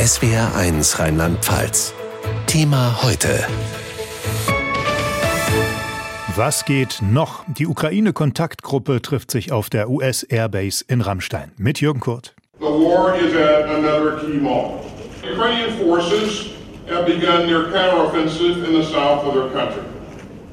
SWR1 Rheinland-Pfalz. Thema heute. Was geht noch? Die Ukraine-Kontaktgruppe trifft sich auf der US Airbase in Rammstein mit Jürgen Kurt. The war is at another key moment. Ukrainian forces have begun their counteroffensive in the south of their country.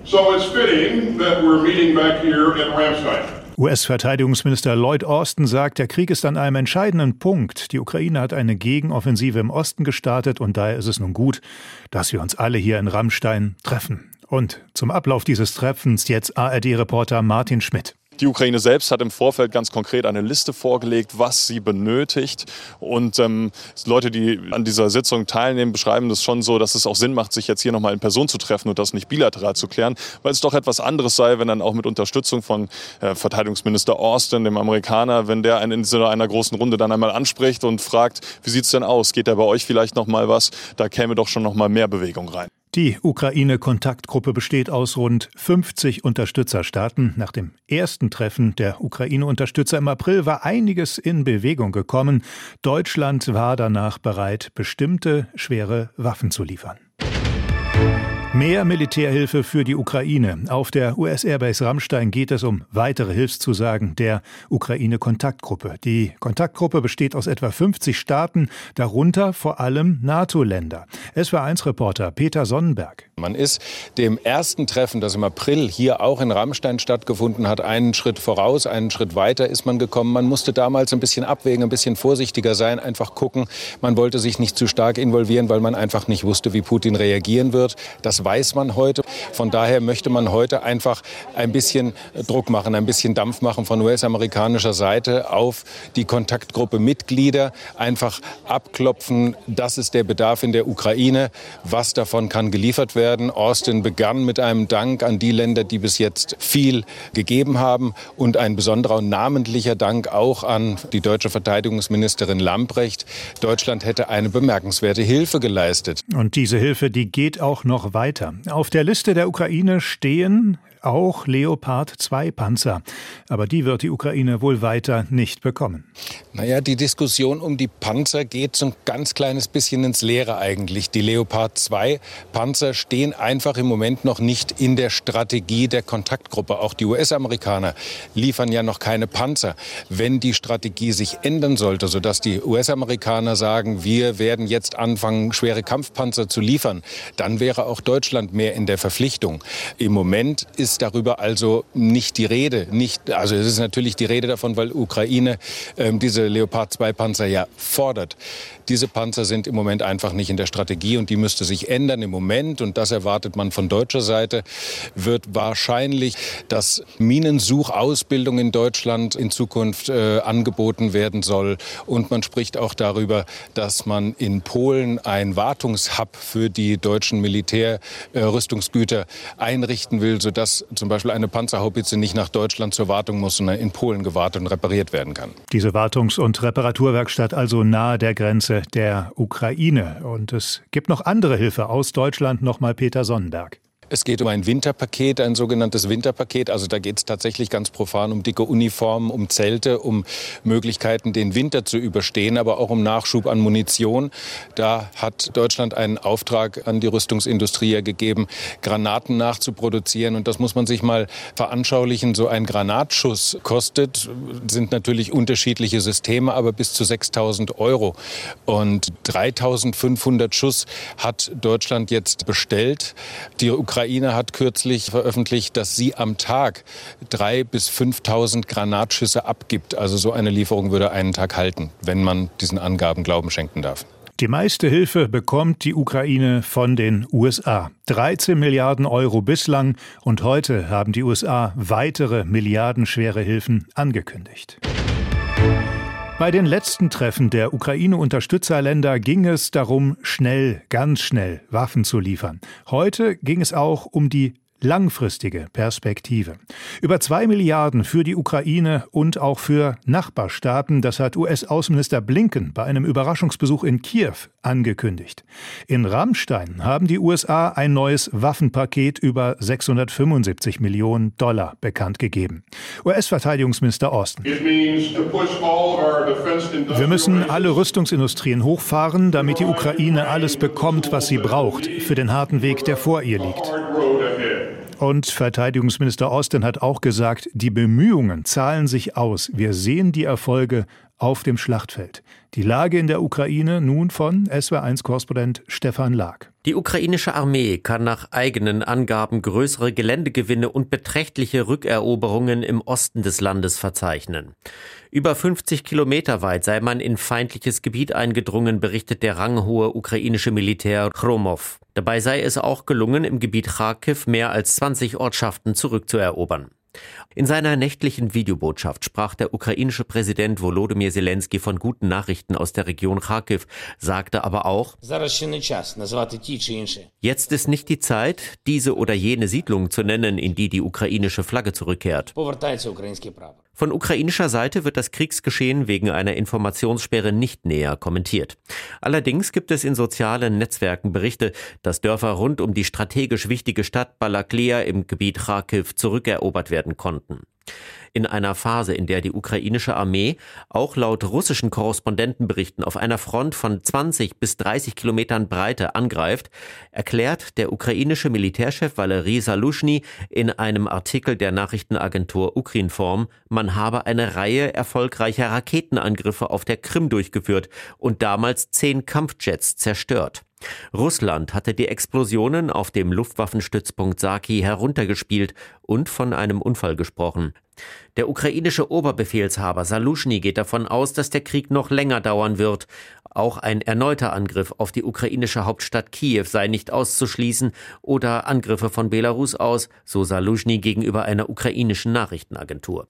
So it's fitting that we're meeting back here in Ramstein. US-Verteidigungsminister Lloyd Austin sagt, der Krieg ist an einem entscheidenden Punkt. Die Ukraine hat eine Gegenoffensive im Osten gestartet und daher ist es nun gut, dass wir uns alle hier in Rammstein treffen. Und zum Ablauf dieses Treffens jetzt ARD-Reporter Martin Schmidt. Die Ukraine selbst hat im Vorfeld ganz konkret eine Liste vorgelegt, was sie benötigt. Und ähm, Leute, die an dieser Sitzung teilnehmen, beschreiben das schon so, dass es auch Sinn macht, sich jetzt hier nochmal in Person zu treffen und das nicht bilateral zu klären, weil es doch etwas anderes sei, wenn dann auch mit Unterstützung von äh, Verteidigungsminister Austin, dem Amerikaner, wenn der einen in so einer großen Runde dann einmal anspricht und fragt, wie sieht's denn aus? Geht da bei euch vielleicht nochmal was? Da käme doch schon nochmal mehr Bewegung rein. Die Ukraine-Kontaktgruppe besteht aus rund 50 Unterstützerstaaten. Nach dem ersten Treffen der Ukraine-Unterstützer im April war einiges in Bewegung gekommen. Deutschland war danach bereit, bestimmte schwere Waffen zu liefern. Mehr Militärhilfe für die Ukraine. Auf der US-Airbase Rammstein geht es um weitere Hilfszusagen der Ukraine-Kontaktgruppe. Die Kontaktgruppe besteht aus etwa 50 Staaten, darunter vor allem NATO-Länder. SW1-Reporter Peter Sonnenberg. Man ist dem ersten Treffen, das im April hier auch in Rammstein stattgefunden hat, einen Schritt voraus, einen Schritt weiter ist man gekommen. Man musste damals ein bisschen abwägen, ein bisschen vorsichtiger sein, einfach gucken. Man wollte sich nicht zu stark involvieren, weil man einfach nicht wusste, wie Putin reagieren wird. Das weiß man heute. Von daher möchte man heute einfach ein bisschen Druck machen, ein bisschen Dampf machen von US-amerikanischer Seite auf die Kontaktgruppe Mitglieder. Einfach abklopfen, das ist der Bedarf in der Ukraine. Was davon kann geliefert werden? Austin begann mit einem Dank an die Länder, die bis jetzt viel gegeben haben und ein besonderer und namentlicher Dank auch an die deutsche Verteidigungsministerin Lambrecht. Deutschland hätte eine bemerkenswerte Hilfe geleistet. Und diese Hilfe, die geht auch noch weiter. Auf der Liste der Ukraine stehen auch Leopard 2 Panzer. Aber die wird die Ukraine wohl weiter nicht bekommen. Naja, die Diskussion um die Panzer geht so ein ganz kleines bisschen ins Leere eigentlich. Die Leopard 2 Panzer stehen einfach im Moment noch nicht in der Strategie der Kontaktgruppe. Auch die US-Amerikaner liefern ja noch keine Panzer. Wenn die Strategie sich ändern sollte, sodass die US-Amerikaner sagen, wir werden jetzt anfangen, schwere Kampfpanzer zu liefern, dann wäre auch Deutschland mehr in der Verpflichtung. Im Moment ist ist darüber also nicht die Rede. Nicht, also es ist natürlich die Rede davon, weil Ukraine ähm, diese Leopard 2 Panzer ja fordert. Diese Panzer sind im Moment einfach nicht in der Strategie und die müsste sich ändern im Moment. Und das erwartet man von deutscher Seite, wird wahrscheinlich, dass Minensuchausbildung in Deutschland in Zukunft äh, angeboten werden soll. Und man spricht auch darüber, dass man in Polen ein Wartungshub für die deutschen Militärrüstungsgüter äh, einrichten will, sodass zum Beispiel eine Panzerhaubitze nicht nach Deutschland zur Wartung muss, sondern in Polen gewartet und repariert werden kann. Diese Wartungs- und Reparaturwerkstatt also nahe der Grenze der Ukraine. Und es gibt noch andere Hilfe aus Deutschland, nochmal Peter Sonnenberg. Es geht um ein Winterpaket, ein sogenanntes Winterpaket. Also da geht es tatsächlich ganz profan um dicke Uniformen, um Zelte, um Möglichkeiten, den Winter zu überstehen, aber auch um Nachschub an Munition. Da hat Deutschland einen Auftrag an die Rüstungsindustrie gegeben, Granaten nachzuproduzieren. Und das muss man sich mal veranschaulichen. So ein Granatschuss kostet, sind natürlich unterschiedliche Systeme, aber bis zu 6000 Euro. Und 3500 Schuss hat Deutschland jetzt bestellt. Die Ukraine Ukraine hat kürzlich veröffentlicht, dass sie am Tag drei bis 5.000 Granatschüsse abgibt. Also so eine Lieferung würde einen Tag halten, wenn man diesen Angaben Glauben schenken darf. Die meiste Hilfe bekommt die Ukraine von den USA. 13 Milliarden Euro bislang und heute haben die USA weitere milliardenschwere Hilfen angekündigt. Bei den letzten Treffen der Ukraine-Unterstützerländer ging es darum, schnell, ganz schnell Waffen zu liefern. Heute ging es auch um die langfristige Perspektive. Über zwei Milliarden für die Ukraine und auch für Nachbarstaaten, das hat US-Außenminister Blinken bei einem Überraschungsbesuch in Kiew angekündigt. In Rammstein haben die USA ein neues Waffenpaket über 675 Millionen Dollar bekannt gegeben. US-Verteidigungsminister Austin. Wir müssen alle Rüstungsindustrien hochfahren, damit die Ukraine alles bekommt, was sie braucht, für den harten Weg, der vor ihr liegt. Und Verteidigungsminister Austin hat auch gesagt, die Bemühungen zahlen sich aus. Wir sehen die Erfolge auf dem Schlachtfeld. Die Lage in der Ukraine nun von SW1-Korrespondent Stefan Lag. Die ukrainische Armee kann nach eigenen Angaben größere Geländegewinne und beträchtliche Rückeroberungen im Osten des Landes verzeichnen. Über 50 Kilometer weit sei man in feindliches Gebiet eingedrungen, berichtet der ranghohe ukrainische Militär Chromov. Dabei sei es auch gelungen, im Gebiet Kharkiv mehr als 20 Ortschaften zurückzuerobern. In seiner nächtlichen Videobotschaft sprach der ukrainische Präsident Volodymyr Zelensky von guten Nachrichten aus der Region Kharkiv, sagte aber auch, jetzt ist nicht die Zeit, diese oder jene Siedlung zu nennen, in die die ukrainische Flagge zurückkehrt. Von ukrainischer Seite wird das Kriegsgeschehen wegen einer Informationssperre nicht näher kommentiert. Allerdings gibt es in sozialen Netzwerken Berichte, dass Dörfer rund um die strategisch wichtige Stadt Balaklia im Gebiet Kharkiv zurückerobert werden konnten in einer Phase, in der die ukrainische Armee auch laut russischen Korrespondentenberichten auf einer Front von 20 bis 30 Kilometern Breite angreift, erklärt der ukrainische Militärchef Valery Salushny in einem Artikel der Nachrichtenagentur Ukrinform, man habe eine Reihe erfolgreicher Raketenangriffe auf der Krim durchgeführt und damals zehn Kampfjets zerstört. Russland hatte die Explosionen auf dem Luftwaffenstützpunkt Saki heruntergespielt und von einem Unfall gesprochen. Der ukrainische Oberbefehlshaber Salushny geht davon aus, dass der Krieg noch länger dauern wird. Auch ein erneuter Angriff auf die ukrainische Hauptstadt Kiew sei nicht auszuschließen oder Angriffe von Belarus aus, so Salushny gegenüber einer ukrainischen Nachrichtenagentur.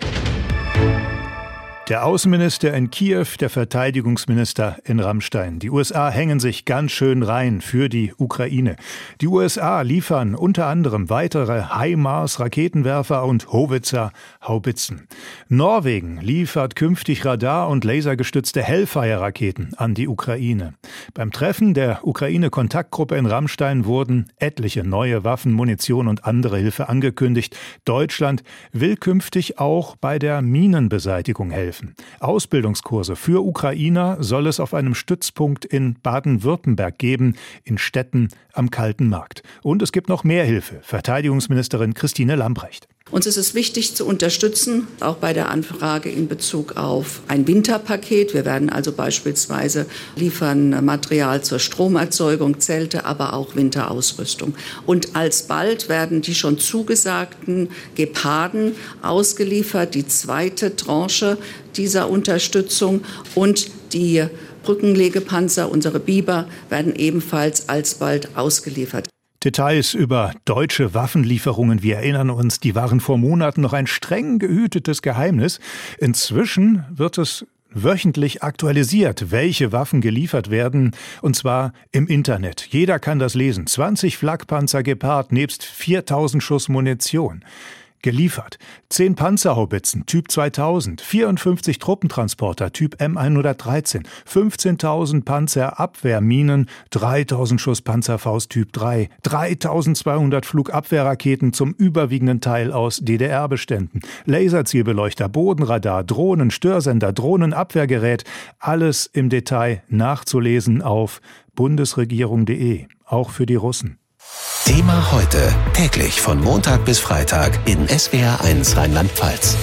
Der Außenminister in Kiew, der Verteidigungsminister in Rammstein. Die USA hängen sich ganz schön rein für die Ukraine. Die USA liefern unter anderem weitere HIMARS-Raketenwerfer und Howitzer Haubitzen. Norwegen liefert künftig Radar- und lasergestützte Hellfire-Raketen an die Ukraine. Beim Treffen der Ukraine-Kontaktgruppe in Rammstein wurden etliche neue Waffen, Munition und andere Hilfe angekündigt. Deutschland will künftig auch bei der Minenbeseitigung helfen helfen. Ausbildungskurse für Ukrainer soll es auf einem Stützpunkt in Baden-Württemberg geben, in Städten am Kalten Markt. Und es gibt noch mehr Hilfe. Verteidigungsministerin Christine Lambrecht. Uns ist es wichtig zu unterstützen, auch bei der Anfrage in Bezug auf ein Winterpaket. Wir werden also beispielsweise liefern Material zur Stromerzeugung, Zelte, aber auch Winterausrüstung. Und alsbald werden die schon zugesagten Geparden ausgeliefert, die zweite Tranche dieser Unterstützung und die Brückenlegepanzer, unsere Biber, werden ebenfalls alsbald ausgeliefert. Details über deutsche Waffenlieferungen, wir erinnern uns, die waren vor Monaten noch ein streng gehütetes Geheimnis. Inzwischen wird es wöchentlich aktualisiert, welche Waffen geliefert werden, und zwar im Internet. Jeder kann das lesen. 20 Flakpanzer gepaart nebst 4000 Schuss Munition geliefert. Zehn Panzerhaubitzen Typ 2000, 54 Truppentransporter Typ M113, 15.000 Panzerabwehrminen, 3.000 Schuss Panzerfaust Typ 3, 3.200 Flugabwehrraketen zum überwiegenden Teil aus DDR-Beständen, Laserzielbeleuchter, Bodenradar, Drohnen, Störsender, Drohnenabwehrgerät, alles im Detail nachzulesen auf bundesregierung.de, auch für die Russen. Thema heute, täglich von Montag bis Freitag in SWR1 Rheinland-Pfalz.